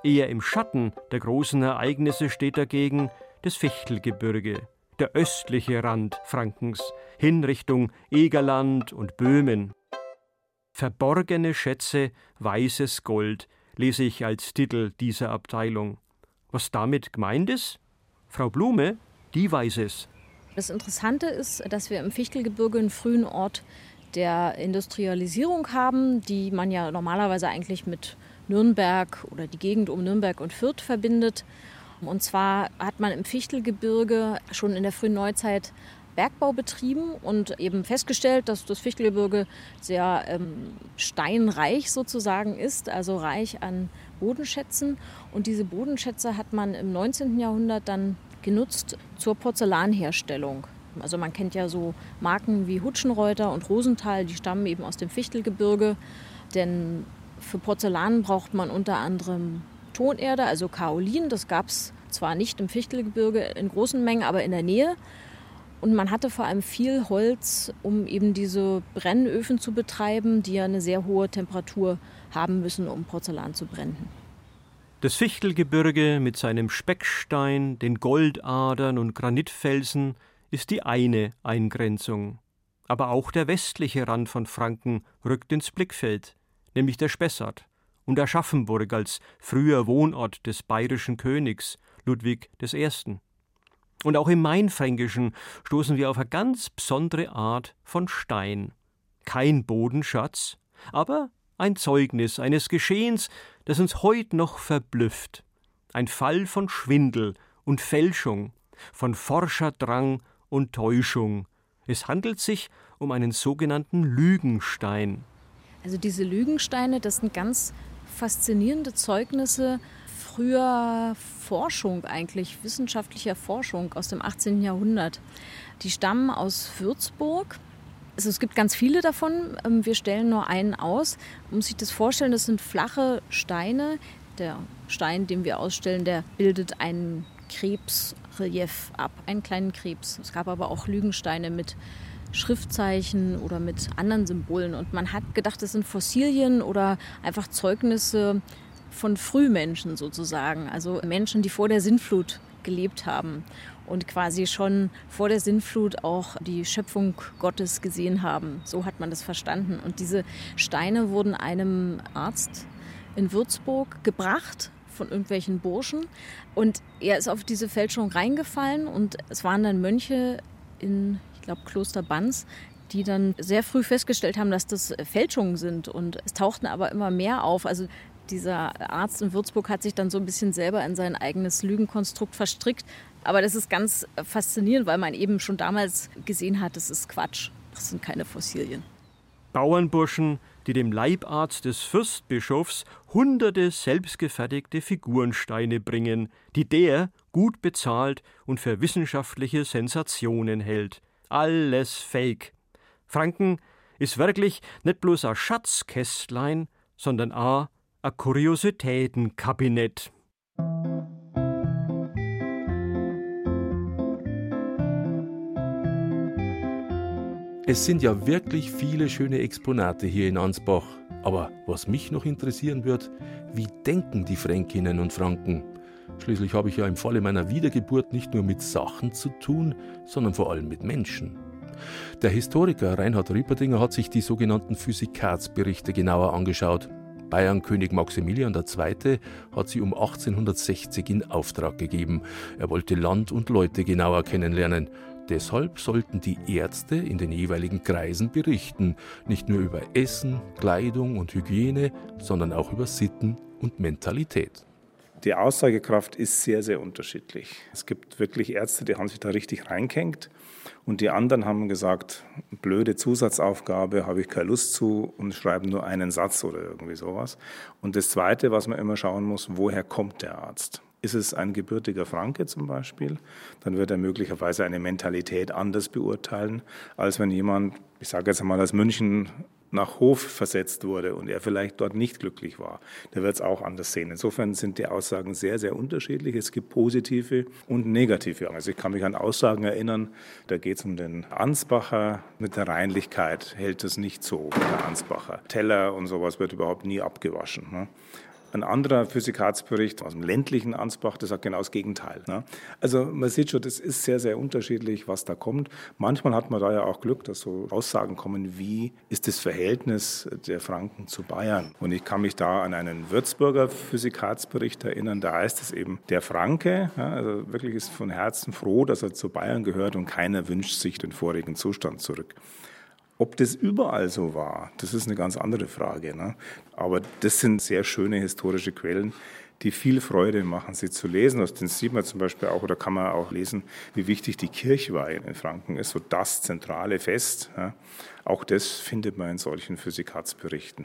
Eher im Schatten der großen Ereignisse steht dagegen das Fichtelgebirge, der östliche Rand Frankens, hin Richtung Egerland und Böhmen. Verborgene Schätze, weißes Gold lese ich als Titel dieser Abteilung. Was damit gemeint ist? Frau Blume, die weiß es. Das Interessante ist, dass wir im Fichtelgebirge einen frühen Ort der Industrialisierung haben, die man ja normalerweise eigentlich mit Nürnberg oder die Gegend um Nürnberg und Fürth verbindet. Und zwar hat man im Fichtelgebirge schon in der frühen Neuzeit Bergbau betrieben und eben festgestellt, dass das Fichtelgebirge sehr ähm, steinreich sozusagen ist, also reich an Bodenschätzen. Und diese Bodenschätze hat man im 19. Jahrhundert dann genutzt zur Porzellanherstellung. Also man kennt ja so Marken wie Hutschenreuter und Rosenthal, die stammen eben aus dem Fichtelgebirge. Denn für Porzellan braucht man unter anderem Tonerde, also Kaolin. Das gab es zwar nicht im Fichtelgebirge in großen Mengen, aber in der Nähe. Und man hatte vor allem viel Holz, um eben diese Brennöfen zu betreiben, die ja eine sehr hohe Temperatur haben müssen, um Porzellan zu brennen. Das Fichtelgebirge mit seinem Speckstein, den Goldadern und Granitfelsen ist die eine Eingrenzung. Aber auch der westliche Rand von Franken rückt ins Blickfeld, nämlich der Spessart und Aschaffenburg als früher Wohnort des bayerischen Königs Ludwig I. Und auch im Mainfränkischen stoßen wir auf eine ganz besondere Art von Stein. Kein Bodenschatz, aber ein Zeugnis eines Geschehens, das uns heut noch verblüfft. Ein Fall von Schwindel und Fälschung, von Forscherdrang und Täuschung. Es handelt sich um einen sogenannten Lügenstein. Also diese Lügensteine, das sind ganz faszinierende Zeugnisse früher Forschung eigentlich, wissenschaftlicher Forschung aus dem 18. Jahrhundert. Die stammen aus Würzburg also es gibt ganz viele davon. Ähm, wir stellen nur einen aus. Man muss sich das vorstellen, das sind flache Steine. Der Stein, den wir ausstellen, der bildet ein Krebsrelief ab, einen kleinen Krebs. Es gab aber auch Lügensteine mit Schriftzeichen oder mit anderen Symbolen. Und man hat gedacht, das sind Fossilien oder einfach Zeugnisse von Frühmenschen sozusagen, also Menschen, die vor der Sintflut gelebt haben und quasi schon vor der Sintflut auch die Schöpfung Gottes gesehen haben. So hat man das verstanden. Und diese Steine wurden einem Arzt in Würzburg gebracht von irgendwelchen Burschen. Und er ist auf diese Fälschung reingefallen und es waren dann Mönche in, ich glaube, Kloster Banz, die dann sehr früh festgestellt haben, dass das Fälschungen sind. Und es tauchten aber immer mehr auf. Also dieser Arzt in Würzburg hat sich dann so ein bisschen selber in sein eigenes Lügenkonstrukt verstrickt. Aber das ist ganz faszinierend, weil man eben schon damals gesehen hat, das ist Quatsch. Das sind keine Fossilien. Bauernburschen, die dem Leibarzt des Fürstbischofs hunderte selbstgefertigte Figurensteine bringen, die der gut bezahlt und für wissenschaftliche Sensationen hält. Alles Fake. Franken ist wirklich nicht bloß ein Schatzkästlein, sondern a a Kuriositätenkabinett. Es sind ja wirklich viele schöne Exponate hier in Ansbach. Aber was mich noch interessieren wird, wie denken die Fränkinnen und Franken? Schließlich habe ich ja im Falle meiner Wiedergeburt nicht nur mit Sachen zu tun, sondern vor allem mit Menschen. Der Historiker Reinhard Rieperdinger hat sich die sogenannten Physikatsberichte genauer angeschaut. Bayernkönig Maximilian II. hat sie um 1860 in Auftrag gegeben. Er wollte Land und Leute genauer kennenlernen. Deshalb sollten die Ärzte in den jeweiligen Kreisen berichten, nicht nur über Essen, Kleidung und Hygiene, sondern auch über Sitten und Mentalität. Die Aussagekraft ist sehr, sehr unterschiedlich. Es gibt wirklich Ärzte, die haben sich da richtig reingehängt und die anderen haben gesagt, blöde Zusatzaufgabe, habe ich keine Lust zu und schreiben nur einen Satz oder irgendwie sowas. Und das Zweite, was man immer schauen muss, woher kommt der Arzt? Ist es ein gebürtiger Franke zum Beispiel, dann wird er möglicherweise eine Mentalität anders beurteilen, als wenn jemand, ich sage jetzt einmal aus München, nach Hof versetzt wurde und er vielleicht dort nicht glücklich war, der wird es auch anders sehen. Insofern sind die Aussagen sehr, sehr unterschiedlich. Es gibt positive und negative. Also ich kann mich an Aussagen erinnern, da geht es um den Ansbacher. Mit der Reinlichkeit hält es nicht so, der Ansbacher. Teller und sowas wird überhaupt nie abgewaschen. Ne? Ein anderer Physikatsbericht aus dem ländlichen Ansbach, der sagt genau das Gegenteil. Ne? Also man sieht schon, das ist sehr, sehr unterschiedlich, was da kommt. Manchmal hat man da ja auch Glück, dass so Aussagen kommen, wie ist das Verhältnis der Franken zu Bayern? Und ich kann mich da an einen Würzburger Physikatsbericht erinnern, da heißt es eben, der Franke, ja, also wirklich ist von Herzen froh, dass er zu Bayern gehört und keiner wünscht sich den vorigen Zustand zurück. Ob das überall so war, das ist eine ganz andere Frage. Ne? Aber das sind sehr schöne historische Quellen, die viel Freude machen, sie zu lesen. Aus denen sieht man zum Beispiel auch, oder kann man auch lesen, wie wichtig die Kirchweihe in Franken ist, so das zentrale Fest. Ja? Auch das findet man in solchen Physikatsberichten.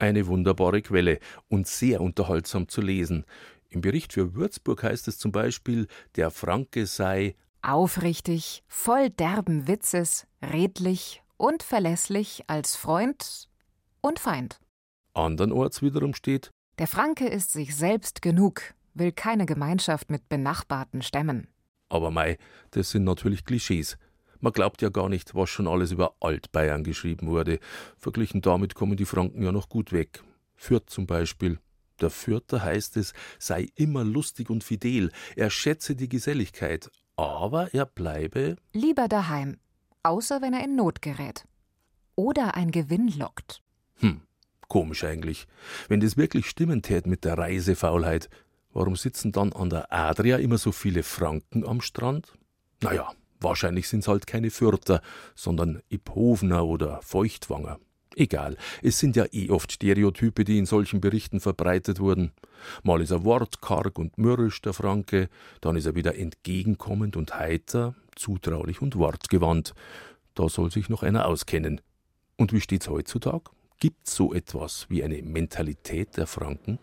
Eine wunderbare Quelle und sehr unterhaltsam zu lesen. Im Bericht für Würzburg heißt es zum Beispiel, der Franke sei aufrichtig, voll derben Witzes, redlich und verlässlich als Freund und Feind. Andernorts wiederum steht, der Franke ist sich selbst genug, will keine Gemeinschaft mit benachbarten Stämmen. Aber mei, das sind natürlich Klischees. Man glaubt ja gar nicht, was schon alles über Altbayern geschrieben wurde. Verglichen damit kommen die Franken ja noch gut weg. Fürth zum Beispiel. Der Fürther heißt es, sei immer lustig und fidel, er schätze die Geselligkeit, aber er bleibe lieber daheim, außer wenn er in Not gerät. Oder ein Gewinn lockt. Hm, komisch eigentlich. Wenn das wirklich stimmen tät mit der Reisefaulheit, warum sitzen dann an der Adria immer so viele Franken am Strand? Naja, wahrscheinlich sind's halt keine Fürther, sondern Iphovner oder Feuchtwanger. Egal, es sind ja eh oft Stereotype, die in solchen Berichten verbreitet wurden. Mal ist er wortkarg und mürrisch, der Franke, dann ist er wieder entgegenkommend und heiter, zutraulich und wortgewandt. Da soll sich noch einer auskennen. Und wie steht's heutzutage? Gibt's so etwas wie eine Mentalität der Franken?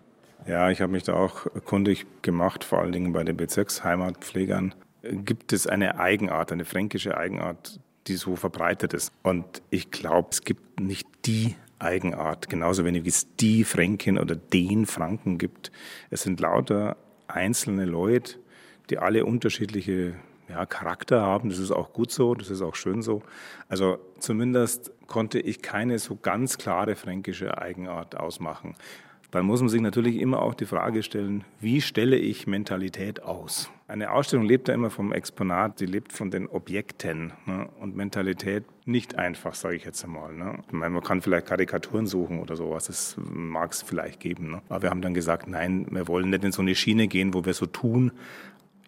Ja, ich habe mich da auch kundig gemacht, vor allen Dingen bei den Bezirksheimatpflegern. Gibt es eine Eigenart, eine fränkische Eigenart, die so verbreitet ist? Und ich glaube, es gibt nicht die Eigenart, genauso wenig wie es die Fränkin oder den Franken gibt. Es sind lauter einzelne Leute, die alle unterschiedliche ja, Charakter haben. Das ist auch gut so, das ist auch schön so. Also zumindest konnte ich keine so ganz klare fränkische Eigenart ausmachen. dann muss man sich natürlich immer auch die Frage stellen, wie stelle ich Mentalität aus? Eine Ausstellung lebt ja immer vom Exponat, sie lebt von den Objekten ne? und Mentalität nicht einfach, sage ich jetzt einmal. Ne? Ich meine, man kann vielleicht Karikaturen suchen oder sowas, das mag es vielleicht geben. Ne? Aber wir haben dann gesagt, nein, wir wollen nicht in so eine Schiene gehen, wo wir so tun,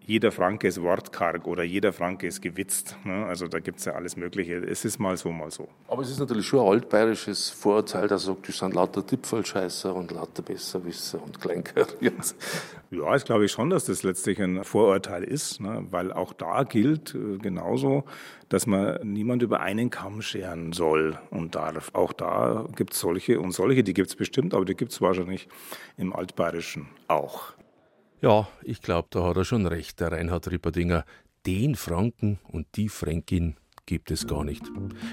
jeder Franke ist wortkarg oder jeder Franke ist gewitzt. Ne? Also da gibt es ja alles Mögliche. Es ist mal so, mal so. Aber es ist natürlich schon ein altbayerisches Vorurteil, dass sagt, das sind lauter Tipfelscheißer und lauter Besserwisser und Kleinkariers. Ja, ich glaube schon, dass das letztlich ein Vorurteil ist, ne? weil auch da gilt äh, genauso, dass man niemand über einen Kamm scheren soll und darf. Auch da gibt es solche und solche, die gibt es bestimmt, aber die gibt es wahrscheinlich im Altbayerischen auch. Ja, ich glaube, da hat er schon recht, der Reinhard Ripperdinger. Den Franken und die Fränkin gibt es gar nicht.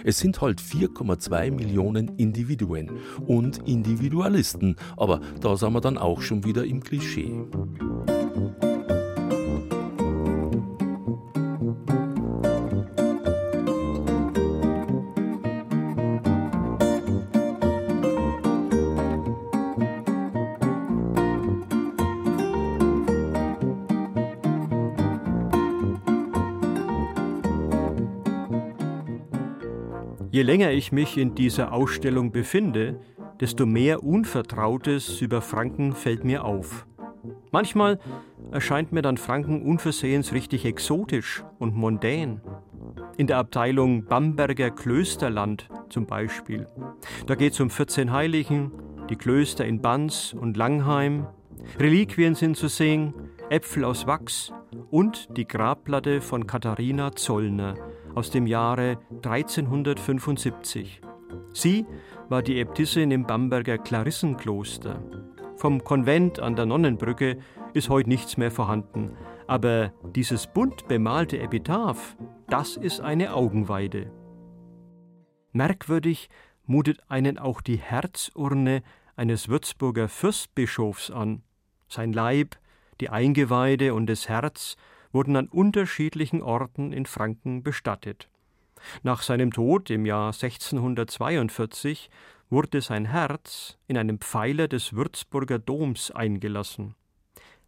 Es sind halt 4,2 Millionen Individuen und Individualisten, aber da sind wir dann auch schon wieder im Klischee. Je länger ich mich in dieser Ausstellung befinde, desto mehr Unvertrautes über Franken fällt mir auf. Manchmal erscheint mir dann Franken unversehens richtig exotisch und mondän. In der Abteilung Bamberger Klösterland zum Beispiel. Da geht es um 14 Heiligen, die Klöster in Banz und Langheim. Reliquien sind zu sehen, Äpfel aus Wachs und die Grabplatte von Katharina Zollner, aus dem Jahre 1375. Sie war die Äbtissin im Bamberger Klarissenkloster. Vom Konvent an der Nonnenbrücke ist heute nichts mehr vorhanden, aber dieses bunt bemalte Epitaph, das ist eine Augenweide. Merkwürdig mutet einen auch die Herzurne eines Würzburger Fürstbischofs an. Sein Leib, die Eingeweide und das Herz wurden an unterschiedlichen Orten in Franken bestattet. Nach seinem Tod im Jahr 1642 wurde sein Herz in einem Pfeiler des Würzburger Doms eingelassen.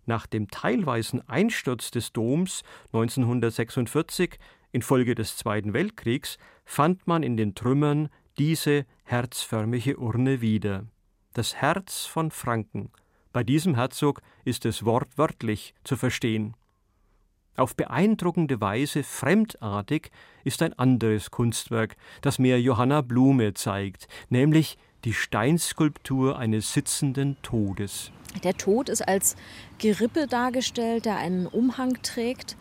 Nach dem teilweisen Einsturz des Doms 1946 infolge des Zweiten Weltkriegs fand man in den Trümmern diese herzförmige Urne wieder. Das Herz von Franken. Bei diesem Herzog ist es wortwörtlich zu verstehen. Auf beeindruckende Weise fremdartig ist ein anderes Kunstwerk, das mir Johanna Blume zeigt, nämlich die Steinskulptur eines sitzenden Todes. Der Tod ist als Gerippe dargestellt, der einen Umhang trägt.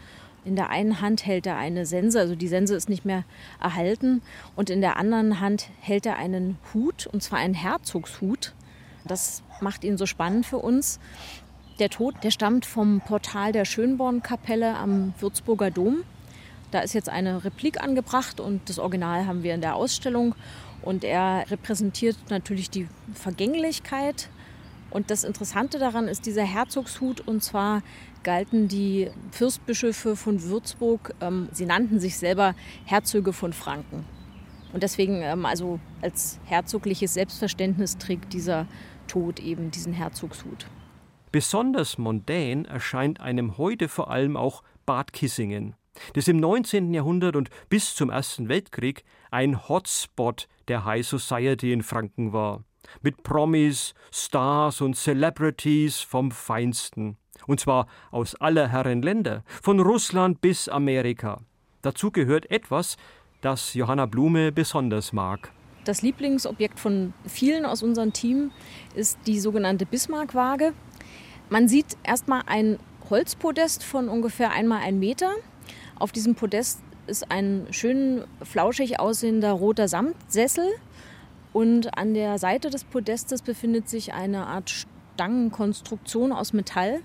In der einen Hand hält er eine Sense, also die Sense ist nicht mehr erhalten, und in der anderen Hand hält er einen Hut, und zwar einen Herzogshut. Das macht ihn so spannend für uns. Der Tod, der stammt vom Portal der Schönbornkapelle am Würzburger Dom. Da ist jetzt eine Replik angebracht und das Original haben wir in der Ausstellung. Und er repräsentiert natürlich die Vergänglichkeit. Und das Interessante daran ist dieser Herzogshut. Und zwar galten die Fürstbischöfe von Würzburg, ähm, sie nannten sich selber Herzöge von Franken. Und deswegen, ähm, also als herzogliches Selbstverständnis trägt dieser Tod eben diesen Herzogshut. Besonders mondän erscheint einem heute vor allem auch Bad Kissingen, das im 19. Jahrhundert und bis zum Ersten Weltkrieg ein Hotspot der High Society in Franken war. Mit Promis, Stars und Celebrities vom Feinsten. Und zwar aus aller Herren Länder, von Russland bis Amerika. Dazu gehört etwas, das Johanna Blume besonders mag. Das Lieblingsobjekt von vielen aus unserem Team ist die sogenannte Bismarck-Waage. Man sieht erstmal ein Holzpodest von ungefähr einmal ein Meter. Auf diesem Podest ist ein schön flauschig aussehender roter Samtsessel. Und an der Seite des Podestes befindet sich eine Art Stangenkonstruktion aus Metall.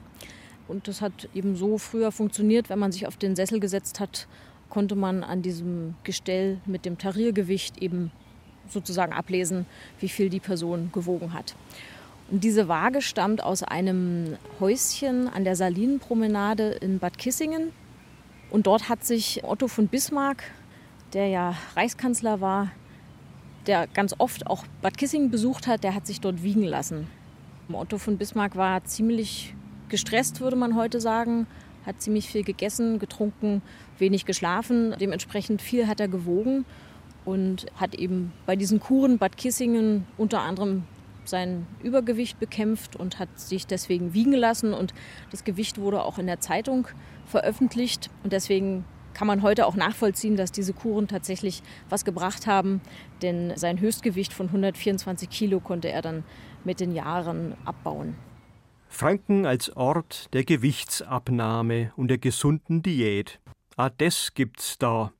Und das hat eben so früher funktioniert, wenn man sich auf den Sessel gesetzt hat, konnte man an diesem Gestell mit dem Tariergewicht eben sozusagen ablesen, wie viel die Person gewogen hat. Diese Waage stammt aus einem Häuschen an der Salinenpromenade in Bad Kissingen. Und dort hat sich Otto von Bismarck, der ja Reichskanzler war, der ganz oft auch Bad Kissingen besucht hat, der hat sich dort wiegen lassen. Otto von Bismarck war ziemlich gestresst, würde man heute sagen, hat ziemlich viel gegessen, getrunken, wenig geschlafen. Dementsprechend viel hat er gewogen und hat eben bei diesen Kuren Bad Kissingen unter anderem sein Übergewicht bekämpft und hat sich deswegen wiegen lassen. Und das Gewicht wurde auch in der Zeitung veröffentlicht. Und deswegen kann man heute auch nachvollziehen, dass diese Kuren tatsächlich was gebracht haben. Denn sein Höchstgewicht von 124 Kilo konnte er dann mit den Jahren abbauen. Franken als Ort der Gewichtsabnahme und der gesunden Diät. Ah, das gibt's da.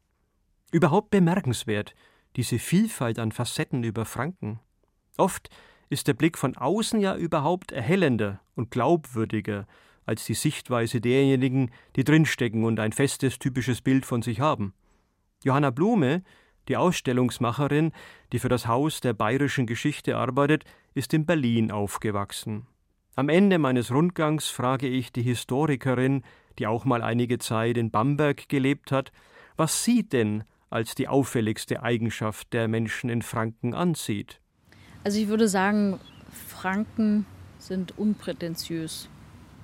Überhaupt bemerkenswert, diese Vielfalt an Facetten über Franken. Oft ist der Blick von außen ja überhaupt erhellender und glaubwürdiger als die Sichtweise derjenigen, die drinstecken und ein festes, typisches Bild von sich haben. Johanna Blume, die Ausstellungsmacherin, die für das Haus der bayerischen Geschichte arbeitet, ist in Berlin aufgewachsen. Am Ende meines Rundgangs frage ich die Historikerin, die auch mal einige Zeit in Bamberg gelebt hat, was sie denn als die auffälligste Eigenschaft der Menschen in Franken ansieht. Also ich würde sagen, Franken sind unprätentiös.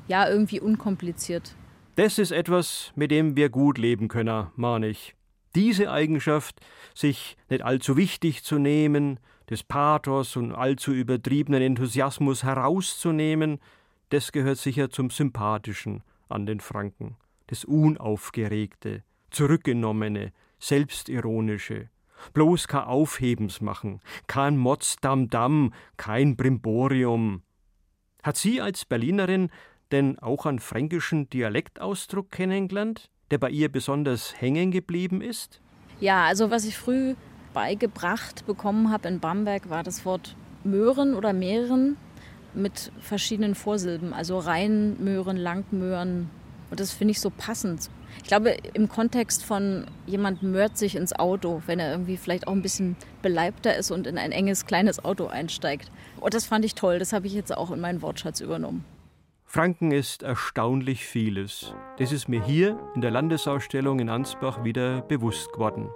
Ja, irgendwie unkompliziert. Das ist etwas, mit dem wir gut leben können, mahne ich. Diese Eigenschaft, sich nicht allzu wichtig zu nehmen, des Pathos und allzu übertriebenen Enthusiasmus herauszunehmen, das gehört sicher zum Sympathischen an den Franken. Das Unaufgeregte, Zurückgenommene, Selbstironische. Bloß kein Aufhebens machen, kein Motzdam-Dam, kein Brimborium. Hat sie als Berlinerin denn auch einen fränkischen Dialektausdruck kennengelernt, der bei ihr besonders hängen geblieben ist? Ja, also was ich früh beigebracht bekommen habe in Bamberg, war das Wort Möhren oder Mehren mit verschiedenen Vorsilben, also Reinmöhren, Langmöhren. Und das finde ich so passend. Ich glaube, im Kontext von jemand mört sich ins Auto, wenn er irgendwie vielleicht auch ein bisschen beleibter ist und in ein enges, kleines Auto einsteigt. Und das fand ich toll. Das habe ich jetzt auch in meinen Wortschatz übernommen. Franken ist erstaunlich vieles. Das ist mir hier in der Landesausstellung in Ansbach wieder bewusst geworden.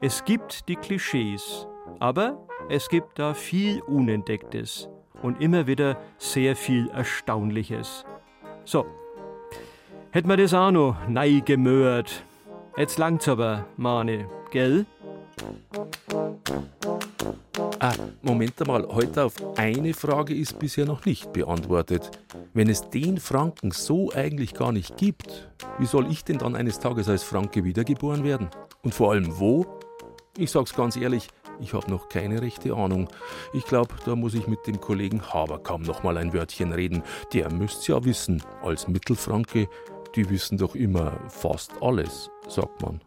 Es gibt die Klischees, aber es gibt da viel Unentdecktes und immer wieder sehr viel Erstaunliches. So, hätten wir das auch noch nei gemört. Jetzt langt's aber, Mane, gell? Ah, Moment einmal, heute auf eine Frage ist bisher noch nicht beantwortet. Wenn es den Franken so eigentlich gar nicht gibt, wie soll ich denn dann eines Tages als Franke wiedergeboren werden? Und vor allem wo? Ich sag's ganz ehrlich, ich habe noch keine rechte Ahnung. Ich glaube, da muss ich mit dem Kollegen Haberkamm noch mal ein Wörtchen reden. Der müsste ja wissen, als Mittelfranke, die wissen doch immer fast alles, sagt man.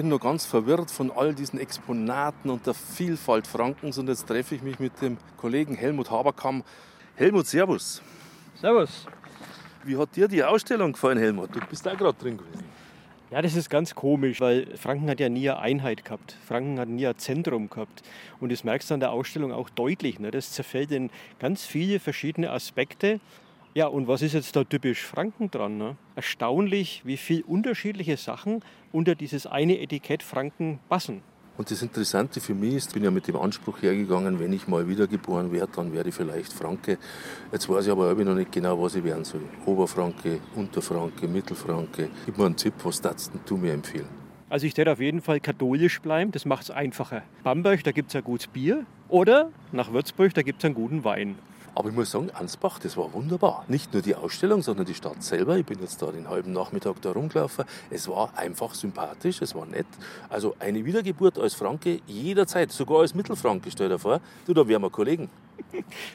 bin nur ganz verwirrt von all diesen Exponaten und der Vielfalt Frankens und jetzt treffe ich mich mit dem Kollegen Helmut Haberkamm. Helmut, Servus. Servus. Wie hat dir die Ausstellung gefallen, Helmut? Du bist da gerade drin gewesen. Ja, das ist ganz komisch, weil Franken hat ja nie eine Einheit gehabt. Franken hat nie ein Zentrum gehabt. Und das merkst du an der Ausstellung auch deutlich. Ne? Das zerfällt in ganz viele verschiedene Aspekte. Ja, und was ist jetzt da typisch Franken dran? Ne? Erstaunlich, wie viele unterschiedliche Sachen unter dieses eine Etikett Franken passen. Und das Interessante für mich ist, ich bin ja mit dem Anspruch hergegangen, wenn ich mal wiedergeboren werde, dann werde ich vielleicht Franke. Jetzt weiß ich aber noch nicht genau, was ich werden soll. Oberfranke, Unterfranke, Mittelfranke. Gib mir einen Tipp, was darfst du mir empfehlen? Also ich werde auf jeden Fall katholisch bleiben, das macht es einfacher. Bamberg, da gibt es ein gutes Bier. Oder nach Würzburg, da gibt es einen guten Wein. Aber ich muss sagen, Ansbach, das war wunderbar. Nicht nur die Ausstellung, sondern die Stadt selber. Ich bin jetzt da den halben Nachmittag da rumgelaufen. Es war einfach sympathisch, es war nett. Also eine Wiedergeburt als Franke jederzeit, sogar als Mittelfranke, stell dir vor. Du, da wären wir Kollegen.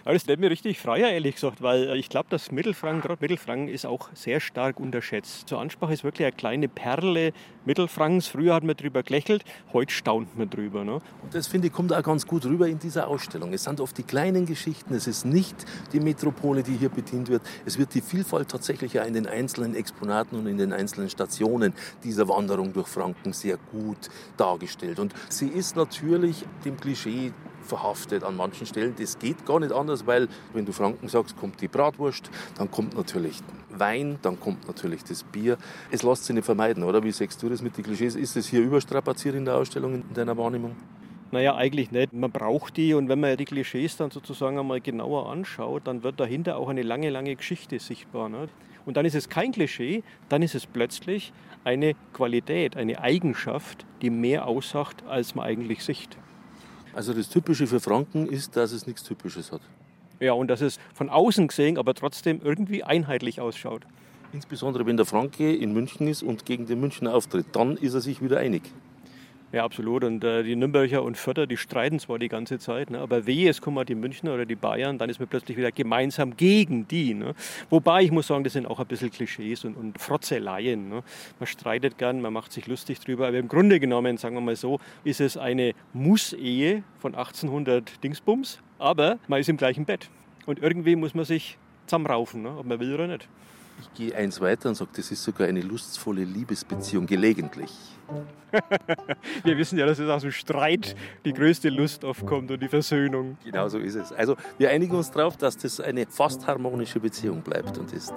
Das lässt mir richtig freier, ehrlich gesagt, weil ich glaube, dass Mittelfranken, gerade Mittelfranken, ist auch sehr stark unterschätzt. Zur Ansprache ist wirklich eine kleine Perle Mittelfrankens. Früher hat man drüber gelächelt, heute staunt man drüber. Ne? Und das finde ich kommt auch ganz gut rüber in dieser Ausstellung. Es sind oft die kleinen Geschichten, es ist nicht die Metropole, die hier bedient wird. Es wird die Vielfalt tatsächlich ja in den einzelnen Exponaten und in den einzelnen Stationen dieser Wanderung durch Franken sehr gut dargestellt. Und sie ist natürlich dem Klischee verhaftet an manchen Stellen. Das geht gar nicht anders, weil wenn du Franken sagst, kommt die Bratwurst, dann kommt natürlich Wein, dann kommt natürlich das Bier. Es lässt sich nicht vermeiden, oder? Wie sagst du das mit den Klischees? Ist es hier überstrapaziert in der Ausstellung, in deiner Wahrnehmung? Naja, eigentlich nicht. Man braucht die und wenn man die Klischees dann sozusagen einmal genauer anschaut, dann wird dahinter auch eine lange, lange Geschichte sichtbar. Ne? Und dann ist es kein Klischee, dann ist es plötzlich eine Qualität, eine Eigenschaft, die mehr aussagt, als man eigentlich sieht. Also das Typische für Franken ist, dass es nichts Typisches hat. Ja, und dass es von außen gesehen aber trotzdem irgendwie einheitlich ausschaut. Insbesondere wenn der Franke in München ist und gegen den Münchner auftritt, dann ist er sich wieder einig. Ja, absolut. Und äh, die Nürnberger und Förder, die streiten zwar die ganze Zeit, ne, aber wehe, es kommen die Münchner oder die Bayern, dann ist man plötzlich wieder gemeinsam gegen die. Ne. Wobei ich muss sagen, das sind auch ein bisschen Klischees und, und Frotzeleien. Ne. Man streitet gern, man macht sich lustig drüber, aber im Grunde genommen, sagen wir mal so, ist es eine Muss-Ehe von 1800 Dingsbums, aber man ist im gleichen Bett. Und irgendwie muss man sich zusammenraufen, ne, ob man will oder nicht. Ich gehe eins weiter und sage, das ist sogar eine lustvolle Liebesbeziehung, gelegentlich. wir wissen ja, dass es aus dem Streit die größte Lust aufkommt und die Versöhnung. Genau so ist es. Also wir einigen uns darauf, dass das eine fast harmonische Beziehung bleibt und ist.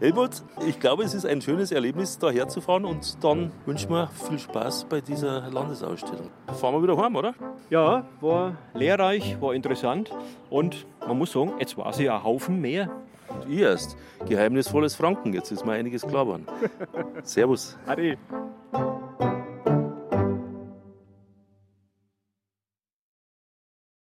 Helmut, ich glaube, es ist ein schönes Erlebnis, da herzufahren und dann wünschen wir viel Spaß bei dieser Landesausstellung. Fahren wir wieder heim, oder? Ja, war lehrreich, war interessant und man muss sagen, jetzt war sie ein Haufen mehr. Und ich erst. Geheimnisvolles Franken. Jetzt ist mir einiges klar geworden. Servus. Ade.